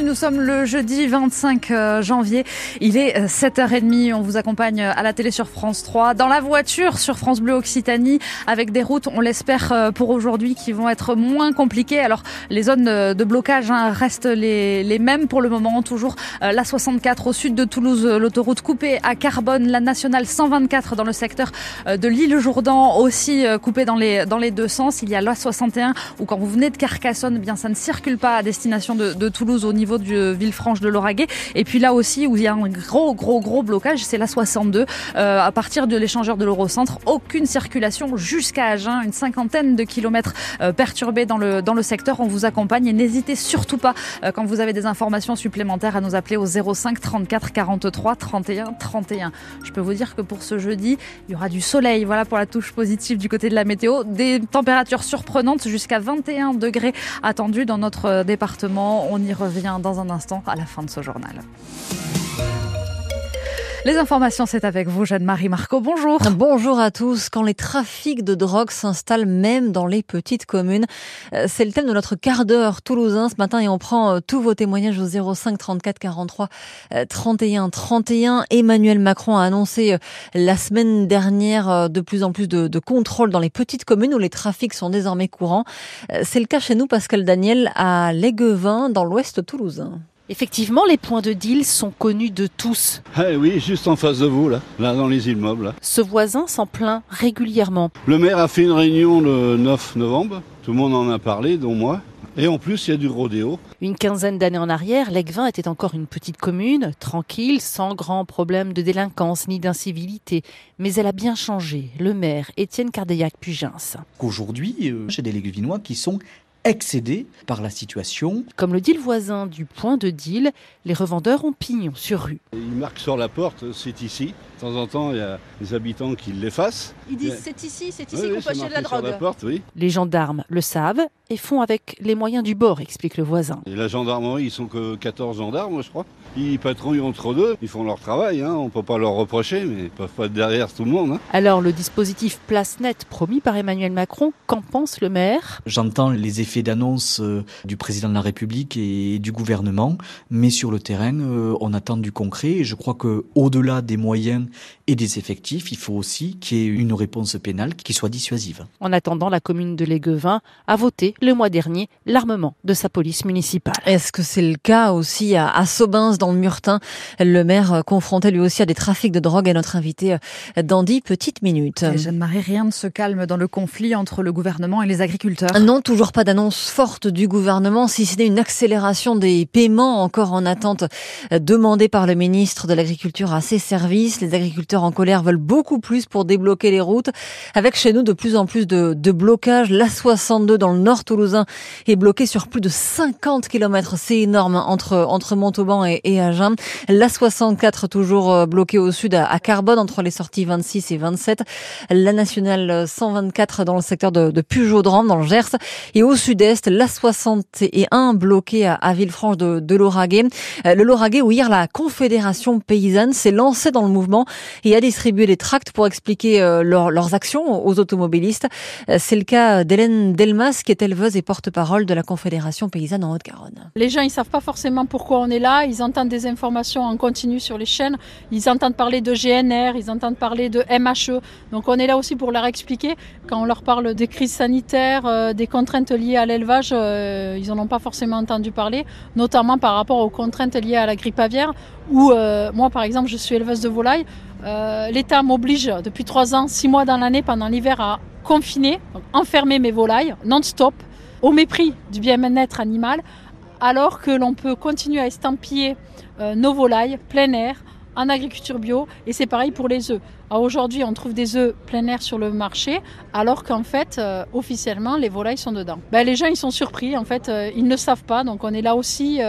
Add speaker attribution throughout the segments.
Speaker 1: Nous sommes le jeudi 25 euh, janvier. Il est 7h30. Euh, on vous accompagne à la télé sur France 3, dans la voiture sur France Bleu Occitanie, avec des routes, on l'espère euh, pour aujourd'hui, qui vont être moins compliquées. Alors, les zones de blocage hein, restent les, mêmes pour le moment. Toujours la 64 au sud de Toulouse, l'autoroute coupée à Carbone, la nationale 124 dans le secteur de l'île Jourdan, aussi coupée dans les, dans les deux sens. Il y a la 61 où quand vous venez de Carcassonne, eh bien ça ne circule pas à destination de, de Toulouse au niveau du Villefranche de Lauragais. Et puis là aussi où il y a un gros gros gros blocage, c'est la 62. Euh, à partir de l'échangeur de l'Eurocentre, aucune circulation jusqu'à Agen, une cinquantaine de kilomètres euh, perturbés dans le dans le secteur. On vous accompagne et n'hésitez surtout pas euh, quand vous avez des informations supplémentaires à nous appeler au 05 34 43 31 31. Je peux vous dire que pour ce jeudi, il y aura du soleil. Voilà pour la touche positive du côté de la météo. Des températures surprenantes jusqu'à 21 degrés attendus dans notre département. On y revient dans un instant à la fin de ce journal. Les informations, c'est avec vous, Jeanne-Marie Marco. Bonjour.
Speaker 2: Bonjour à tous. Quand les trafics de drogue s'installent même dans les petites communes, euh, c'est le thème de notre quart d'heure toulousain ce matin et on prend euh, tous vos témoignages au 05 34 43 31 31. Emmanuel Macron a annoncé euh, la semaine dernière de plus en plus de, contrôles dans les petites communes où les trafics sont désormais courants. C'est le cas chez nous, Pascal Daniel, à Léguevin, dans l'ouest toulousain.
Speaker 3: Effectivement, les points de deal sont connus de tous.
Speaker 4: Ah oui, juste en face de vous, là, là dans les immeubles.
Speaker 3: Ce voisin s'en plaint régulièrement.
Speaker 4: Le maire a fait une réunion le 9 novembre. Tout le monde en a parlé, dont moi. Et en plus, il y a du rodéo.
Speaker 3: Une quinzaine d'années en arrière, Legvin était encore une petite commune, tranquille, sans grands problèmes de délinquance ni d'incivilité. Mais elle a bien changé. Le maire, Étienne Cardeillac-Pugens.
Speaker 5: Qu'aujourd'hui, euh, j'ai des Léguevinois qui sont excédés par la situation.
Speaker 3: Comme le dit le voisin du point de deal, les revendeurs ont pignon sur rue.
Speaker 4: Ils marquent sur la porte, c'est ici. De temps en temps, il y a des habitants qui l'effacent.
Speaker 1: Ils disent c'est ici, c'est ici qu'on peut acheter de la drogue.
Speaker 4: La porte, oui.
Speaker 3: Les gendarmes le savent et font avec les moyens du bord, explique le voisin.
Speaker 4: Et la gendarmerie, ils sont que 14 gendarmes, je crois. Ils patrouillent entre deux, ils font leur travail, hein. on ne peut pas leur reprocher, mais ils ne peuvent pas être derrière tout le monde. Hein.
Speaker 3: Alors le dispositif Place Net promis par Emmanuel Macron, qu'en pense le maire?
Speaker 5: J'entends les effets d'annonce euh, du président de la République et du gouvernement, mais sur le terrain, euh, on attend du concret et je crois que au-delà des moyens et des effectifs, il faut aussi qu'il y ait une réponse pénale qui soit dissuasive.
Speaker 3: En attendant, la commune de Léguevin a voté le mois dernier l'armement de sa police municipale.
Speaker 2: Est-ce que c'est le cas aussi à Saubins dans le Murtin. Le maire euh, confronté lui aussi à des trafics de drogue et notre invité dans dix petites minutes.
Speaker 1: Jeanne-Marie, rien ne se calme dans le conflit entre le gouvernement et les agriculteurs.
Speaker 2: Non, toujours pas d'annonce forte du gouvernement, si ce n'est une accélération des paiements encore en attente euh, demandée par le ministre de l'Agriculture à ses services. Les agriculteurs en colère veulent beaucoup plus pour débloquer les routes. Avec chez nous de plus en plus de, blocages. La 62 dans le nord toulousain est bloquée sur plus de 50 km. C'est énorme entre, entre Montauban et, Agen. La 64 toujours euh, bloquée au sud à Carbone entre les sorties 26 et 27. La nationale 124 dans le secteur de, de Pujaudran dans le Gers. Et au sud-est, la 61 bloquée à, Villefranche de, de Lauragais. Euh, le Lauragais où hier la Confédération paysanne s'est lancée dans le mouvement et a distribué des tracts pour expliquer euh, leurs actions aux automobilistes. C'est le cas d'Hélène Delmas qui est éleveuse et porte-parole de la Confédération paysanne en Haute-Garonne.
Speaker 6: Les gens ils savent pas forcément pourquoi on est là, ils entendent des informations en continu sur les chaînes. Ils entendent parler de GNR, ils entendent parler de MHE. Donc on est là aussi pour leur expliquer. Quand on leur parle des crises sanitaires, euh, des contraintes liées à l'élevage, euh, ils n'en ont pas forcément entendu parler, notamment par rapport aux contraintes liées à la grippe aviaire, où euh, moi par exemple je suis éleveuse de volailles. L'État m'oblige depuis trois ans, six mois dans l'année, pendant l'hiver, à confiner, enfermer mes volailles non-stop, au mépris du bien-être animal, alors que l'on peut continuer à estampiller euh, nos volailles plein air en agriculture bio et c'est pareil pour les œufs. Aujourd'hui, on trouve des œufs plein air sur le marché alors qu'en fait, euh, officiellement, les volailles sont dedans. Ben, les gens, ils sont surpris, en fait, euh, ils ne savent pas, donc on est là aussi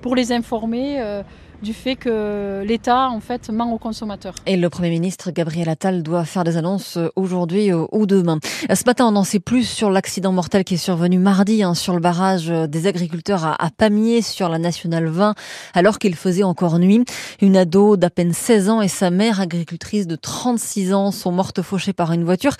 Speaker 6: pour les informer du fait que l'État en fait ment aux consommateurs.
Speaker 2: Et le Premier ministre Gabriel Attal doit faire des annonces aujourd'hui ou demain. Ce matin, on en sait plus sur l'accident mortel qui est survenu mardi hein, sur le barrage des agriculteurs à, Pamiers sur la nationale 20 alors qu'il faisait encore nuit. Une ado d'à peine 16 ans et sa mère agricultrice de 36 ans sont mortes fauchées par une voiture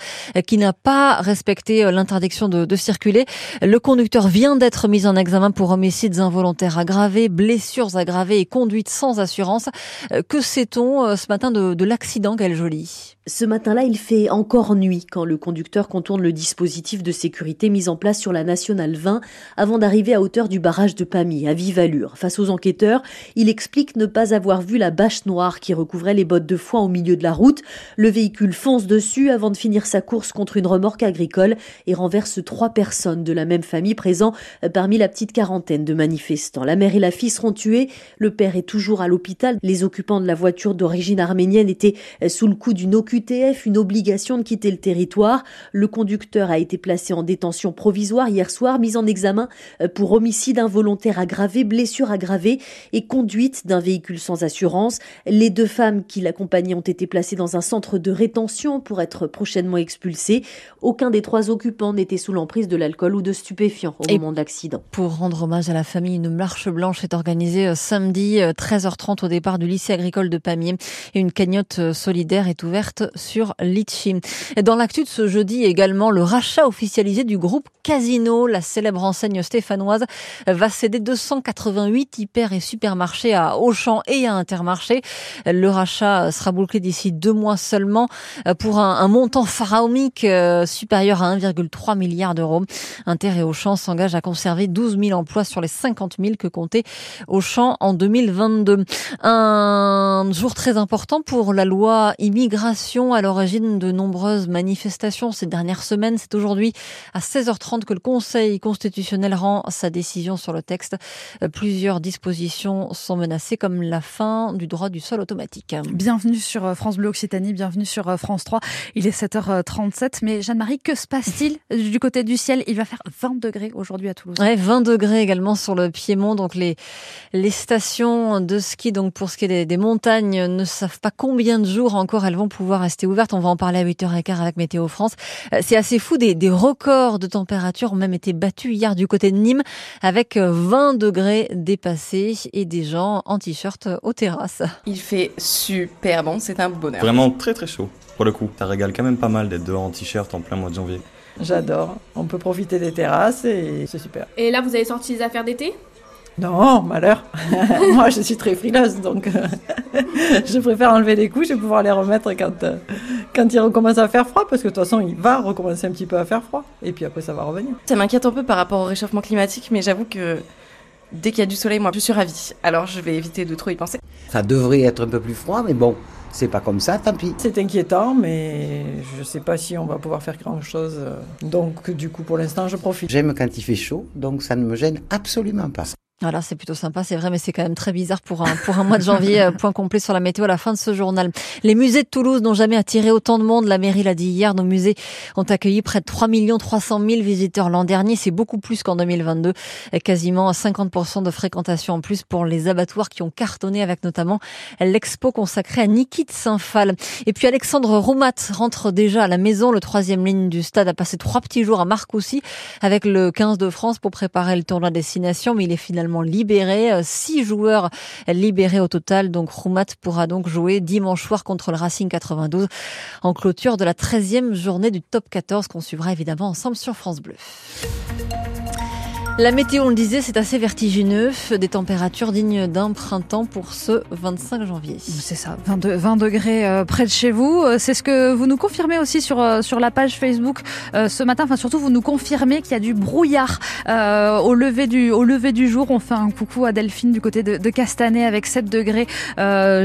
Speaker 2: qui n'a pas respecté l'interdiction de, de circuler. Le conducteur vient d'être mis en examen pour homicides involontaires aggravés, blessures aggravées et conduite sans assurance. Euh, que sait-on euh, ce matin de, de l'accident, Gaël Joly?
Speaker 7: Ce matin-là, il fait encore nuit quand le conducteur contourne le dispositif de sécurité mis en place sur la nationale 20 avant d'arriver à hauteur du barrage de Pamy, à vive allure. Face aux enquêteurs, il explique ne pas avoir vu la bâche noire qui recouvrait les bottes de foin au milieu de la route. Le véhicule fonce dessus avant de finir sa course contre une remorque agricole et renverse trois personnes de la même famille présents parmi la petite quarantaine de manifestants. La mère et la fille seront tuées. Le père est toujours à l'hôpital. Les occupants de la voiture d'origine arménienne étaient sous le coup d'une QTF une obligation de quitter le territoire. Le conducteur a été placé en détention provisoire hier soir, mis en examen euh, pour homicide involontaire aggravé, blessure aggravée et conduite d'un véhicule sans assurance. Les deux femmes qui l'accompagnaient ont été placées dans un centre de rétention pour être prochainement expulsées. Aucun des trois occupants n'était sous l'emprise de l'alcool ou de stupéfiants au moment de l'accident.
Speaker 2: Pour rendre hommage à la famille, une marche blanche est organisée euh, samedi 13h30 euh, au départ du lycée agricole de Pamiers et une cagnotte solidaire est ouverte sur Litchi. Dans l'actu de ce jeudi également, le rachat officialisé du groupe Casino, la célèbre enseigne stéphanoise, va céder 288 hyper et supermarchés à Auchan et à Intermarché. Le rachat sera bouclé d'ici deux mois seulement pour un, montant pharaonique euh, supérieur à 1,3 milliard d'euros. Inter et Auchan s'engagent à conserver 12 000 emplois sur les 50 000 que comptait Auchan en 2022. Un jour très important pour la loi immigration à l'origine de nombreuses manifestations ces dernières semaines. C'est aujourd'hui à 16h30 que le Conseil constitutionnel rend sa décision sur le texte. Euh, plusieurs dispositions sont menacées comme la fin du droit du sol automatique.
Speaker 1: Bienvenue sur euh, France Bleu Occitanie, bienvenue sur euh, France 3. Il est 7h37, mais Jeanne-Marie, que se passe-t-il du côté du ciel? Il va faire 20 degrés aujourd'hui à Toulouse.
Speaker 2: Ouais, 20 degrés également sur le Piémont. Donc les, les stations de ski, donc pour ce qui est des, des montagnes, ne savent pas combien de jours encore elles vont pouvoir rester ouverte. On va en parler à 8h15 avec Météo France. Euh, c'est assez fou, des, des, records de température ont même été battus hier du côté de Nîmes avec 20 euh, degrés dépassés et des gens en t-shirt aux terrasses.
Speaker 8: Il fait super bon, c'est un bonheur.
Speaker 9: Vraiment très très chaud pour le coup. Ça régale quand même pas mal d'être dehors en t-shirt en plein mois de janvier.
Speaker 10: J'adore. On peut profiter des terrasses et c'est super.
Speaker 8: Et là, vous avez sorti les affaires d'été?
Speaker 10: Non, malheur. Moi, je suis très frileuse, donc euh, je préfère enlever les couches et pouvoir les remettre quand, euh, quand il recommence à faire froid, parce que de toute façon, il va recommencer un petit peu à faire froid, et puis après, ça va revenir.
Speaker 8: Ça m'inquiète un peu par rapport au réchauffement climatique, mais j'avoue que dès qu'il y a du soleil, moi, je suis ravie. Alors, je vais éviter de trop y penser.
Speaker 11: Ça devrait être un peu plus froid, mais bon, c'est pas comme ça, tant pis.
Speaker 10: C'est inquiétant, mais je sais pas si on va pouvoir faire grand chose. Donc, du coup, pour l'instant, je profite.
Speaker 11: J'aime quand il fait chaud, donc ça ne me gêne absolument pas.
Speaker 2: Voilà, c'est plutôt sympa, c'est vrai, mais c'est quand même très bizarre pour un, pour un mois de janvier. Euh, point complet sur la météo à la fin de ce journal. Les musées de Toulouse n'ont jamais attiré autant de monde. La mairie l'a dit hier. Nos musées ont accueilli près de 3 300 000 visiteurs l'an dernier. C'est beaucoup plus qu'en 2022. Quasiment 50% de fréquentation en plus pour les abattoirs qui ont cartonné avec notamment l'expo consacrée à Niki de Saint-Phal. Et puis Alexandre Roumat rentre déjà à la maison. Le troisième ligne du stade a passé trois petits jours à Marcoussis avec le 15 de France pour préparer le tournoi destination, mais il est finalement libéré. Euh, six joueurs libérés au total. Donc Roumat pourra donc jouer dimanche soir contre le Racing 92 en clôture de la 13e journée du top 14 qu'on suivra évidemment ensemble sur France Bleu. La météo, on le disait, c'est assez vertigineux. Des températures dignes d'un printemps pour ce 25 janvier.
Speaker 1: C'est ça, 20 degrés euh, près de chez vous. Euh, c'est ce que vous nous confirmez aussi sur, euh, la page Facebook ce matin. Enfin, surtout, vous nous confirmez qu'il y a du brouillard au, lever du, jour. On fait un coucou à Delphine du côté de, Castanet avec 7 degrés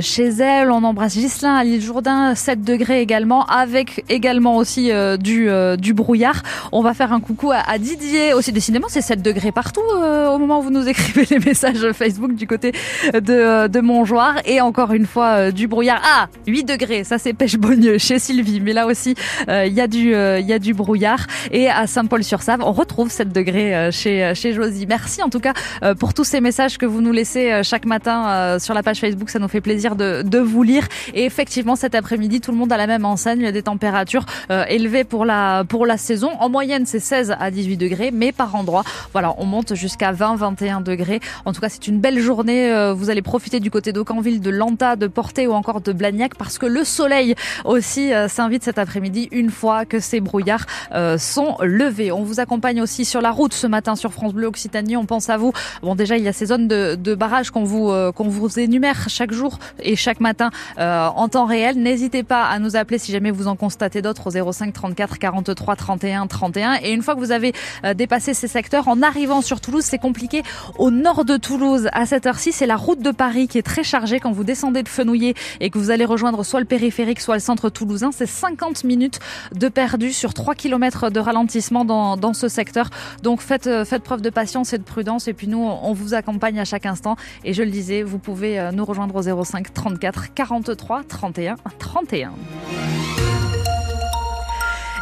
Speaker 1: chez elle. On embrasse Gislin à l'île Jourdain, 7 degrés également, avec également aussi du, du brouillard. On va faire un coucou à, à Didier aussi. Décidément, c'est 7 degrés degrés partout euh, au moment où vous nous écrivez les messages Facebook du côté de, de Montjoie. Et encore une fois, du brouillard. Ah, 8 degrés, ça c'est Pêche-Bogneux chez Sylvie. Mais là aussi, il y, a du, il y a brouillard. Et à Saint-Paul-sur-Save, on retrouve 7 degrés chez, Josie. Merci en tout cas pour tous ces messages que vous nous laissez chaque matin sur la page Facebook. Ça nous fait plaisir de, vous lire. Et effectivement, cet après-midi, tout le monde a la même enseigne, des températures élevées pour la, pour la saison. En moyenne, c'est 16 à 18 degrés, mais par endroit, voilà, on monte jusqu'à 20, 21 degrés. En tout cas, c'est une belle journée. Euh, vous allez profiter du côté d'Aucanville, de Lanta, de Portet ou encore de Blagnac parce que le soleil aussi euh, s'invite cet après-midi une fois que ces brouillards euh, sont levés. On vous accompagne aussi sur la route ce matin sur France Bleu Occitanie. On pense à vous. Bon, déjà, il y a ces zones de, de barrage qu'on vous, vous énumère chaque jour et chaque matin en temps réel. N'hésitez pas à nous appeler si jamais vous en constatez d'autres au 05 34 43 31 31. Et une fois que vous avez dépassé ces secteurs, arrivant sur Toulouse, c'est compliqué. Au nord de Toulouse, à cette heure-ci, c'est la route de Paris qui est très chargée quand vous descendez de Fenouillet et que vous allez rejoindre soit le périphérique, soit le centre toulousain. C'est 50 minutes de perdu sur 3 km de ralentissement dans, ce secteur. Donc faites, euh, faites preuve de patience et de prudence. Et puis nous, on vous accompagne à chaque instant. Et je le disais, vous pouvez euh, nous rejoindre au 05 34 43 31 31.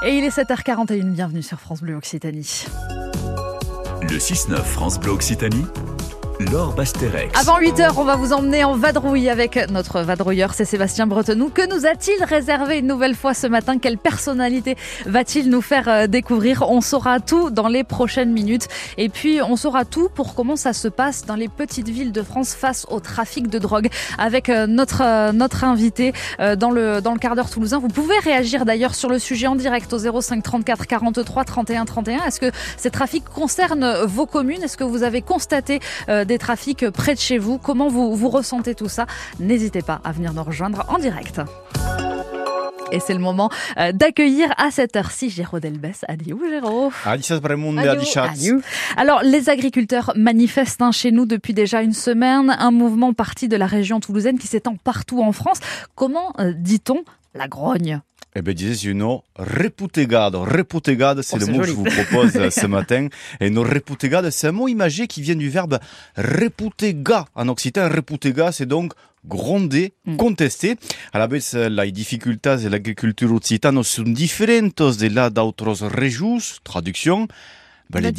Speaker 1: Et il est 7h41, bienvenue sur France Bleu Occitanie.
Speaker 12: Le 6-9 France Bleu Occitanie Laure Basterex.
Speaker 1: Avant 8h, on va vous emmener en vadrouille avec notre vadrouilleur, c'est Sébastien Bretenou. Que nous a-t-il réservé une nouvelle fois ce matin? Quelle personnalité va-t-il nous faire euh, découvrir? On saura tout dans les prochaines minutes. Et puis, on saura tout pour comment ça se passe dans les petites villes de France face au trafic de drogue avec euh, notre, euh, notre invité dans le, dans le quart d'heure toulousain. Vous pouvez réagir d'ailleurs sur le sujet en direct au 05 34 43 31 31. Est-ce que ces trafics concernent vos communes? Est-ce que vous avez constaté des trafics près de chez vous. Comment vous, vous ressentez tout ça? N'hésitez pas à venir nous rejoindre en direct. Et c'est le moment euh, d'accueillir à cette heure-ci Géraud Delbès. Adieu Géraud.
Speaker 13: Adieu.
Speaker 1: Alors les agriculteurs manifestent hein, chez nous depuis déjà une semaine, un mouvement parti de la région toulousaine qui s'étend partout en France. Comment euh, dit-on la grogne
Speaker 13: eh bien, disais une reputegado. Reputegado, c'est
Speaker 1: oh,
Speaker 13: le mot que je vous propose euh, ce matin. Et une reputegado, c'est un mot imagé qui vient du verbe reputega. En occitan, reputega, c'est donc gronder, mm. contester. A la vez, las dificultades de l'agricultura occitana sont différentes de las d'autres régions. Traduction. Ben, les